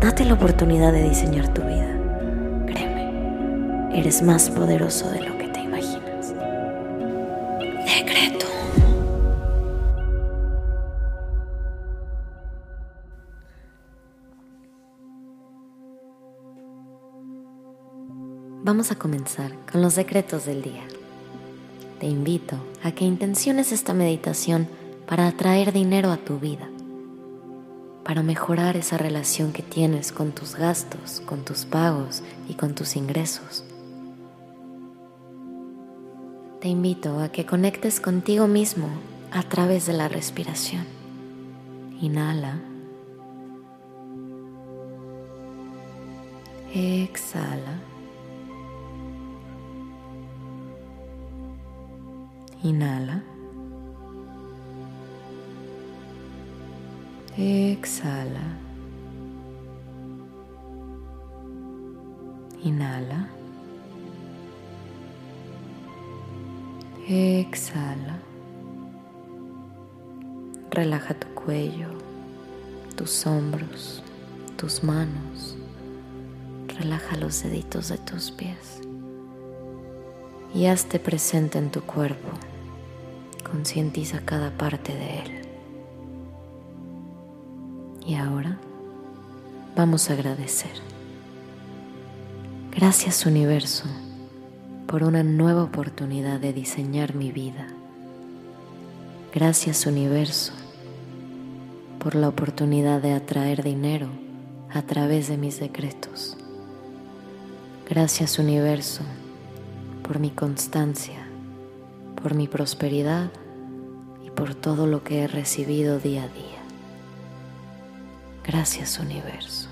Date la oportunidad de diseñar tu vida. Créeme, eres más poderoso de lo que te imaginas. Decreto. Vamos a comenzar con los decretos del día. Te invito a que intenciones esta meditación para atraer dinero a tu vida para mejorar esa relación que tienes con tus gastos, con tus pagos y con tus ingresos. Te invito a que conectes contigo mismo a través de la respiración. Inhala. Exhala. Inhala. Exhala. Inhala. Exhala. Relaja tu cuello, tus hombros, tus manos. Relaja los deditos de tus pies. Y hazte presente en tu cuerpo. Concientiza cada parte de él. Y ahora vamos a agradecer. Gracias universo por una nueva oportunidad de diseñar mi vida. Gracias universo por la oportunidad de atraer dinero a través de mis decretos. Gracias universo por mi constancia, por mi prosperidad y por todo lo que he recibido día a día. Gracias universo.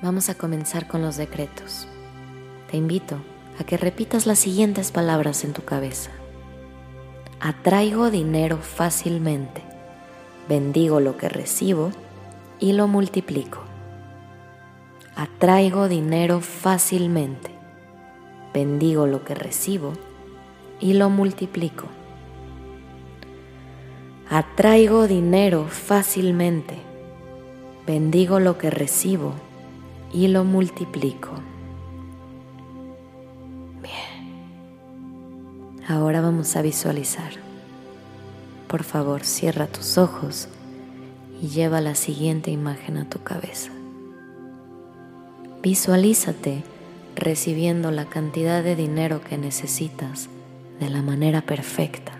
Vamos a comenzar con los decretos. Te invito a que repitas las siguientes palabras en tu cabeza. Atraigo dinero fácilmente, bendigo lo que recibo y lo multiplico. Atraigo dinero fácilmente, bendigo lo que recibo y lo multiplico. Atraigo dinero fácilmente, bendigo lo que recibo y lo multiplico. Bien, ahora vamos a visualizar. Por favor, cierra tus ojos y lleva la siguiente imagen a tu cabeza. Visualízate recibiendo la cantidad de dinero que necesitas de la manera perfecta.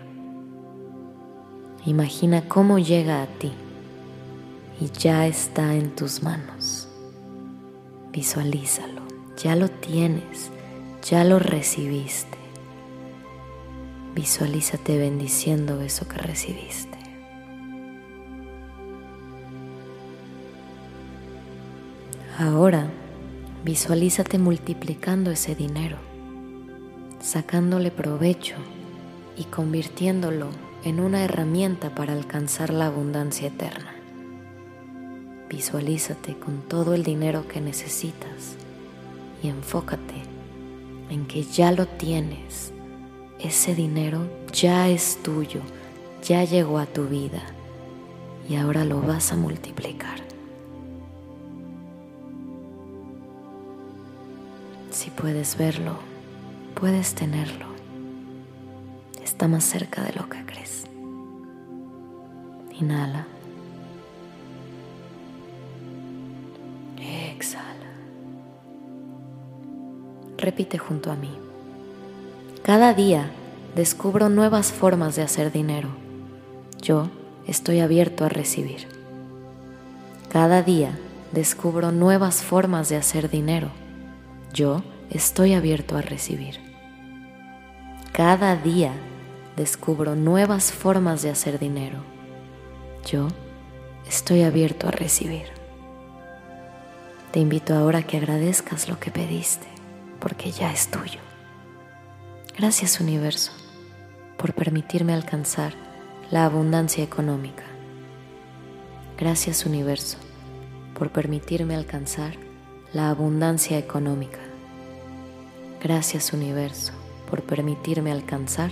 Imagina cómo llega a ti y ya está en tus manos. Visualízalo, ya lo tienes, ya lo recibiste. Visualízate bendiciendo eso que recibiste. Ahora visualízate multiplicando ese dinero, sacándole provecho y convirtiéndolo en una herramienta para alcanzar la abundancia eterna. Visualízate con todo el dinero que necesitas y enfócate en que ya lo tienes. Ese dinero ya es tuyo, ya llegó a tu vida y ahora lo vas a multiplicar. Si puedes verlo, puedes tenerlo. Está más cerca de lo que crees. Inhala. Exhala. Repite junto a mí. Cada día descubro nuevas formas de hacer dinero. Yo estoy abierto a recibir. Cada día descubro nuevas formas de hacer dinero. Yo estoy abierto a recibir. Cada día descubro nuevas formas de hacer dinero. Yo estoy abierto a recibir. Te invito ahora a que agradezcas lo que pediste, porque ya es tuyo. Gracias universo por permitirme alcanzar la abundancia económica. Gracias universo por permitirme alcanzar la abundancia económica. Gracias universo por permitirme alcanzar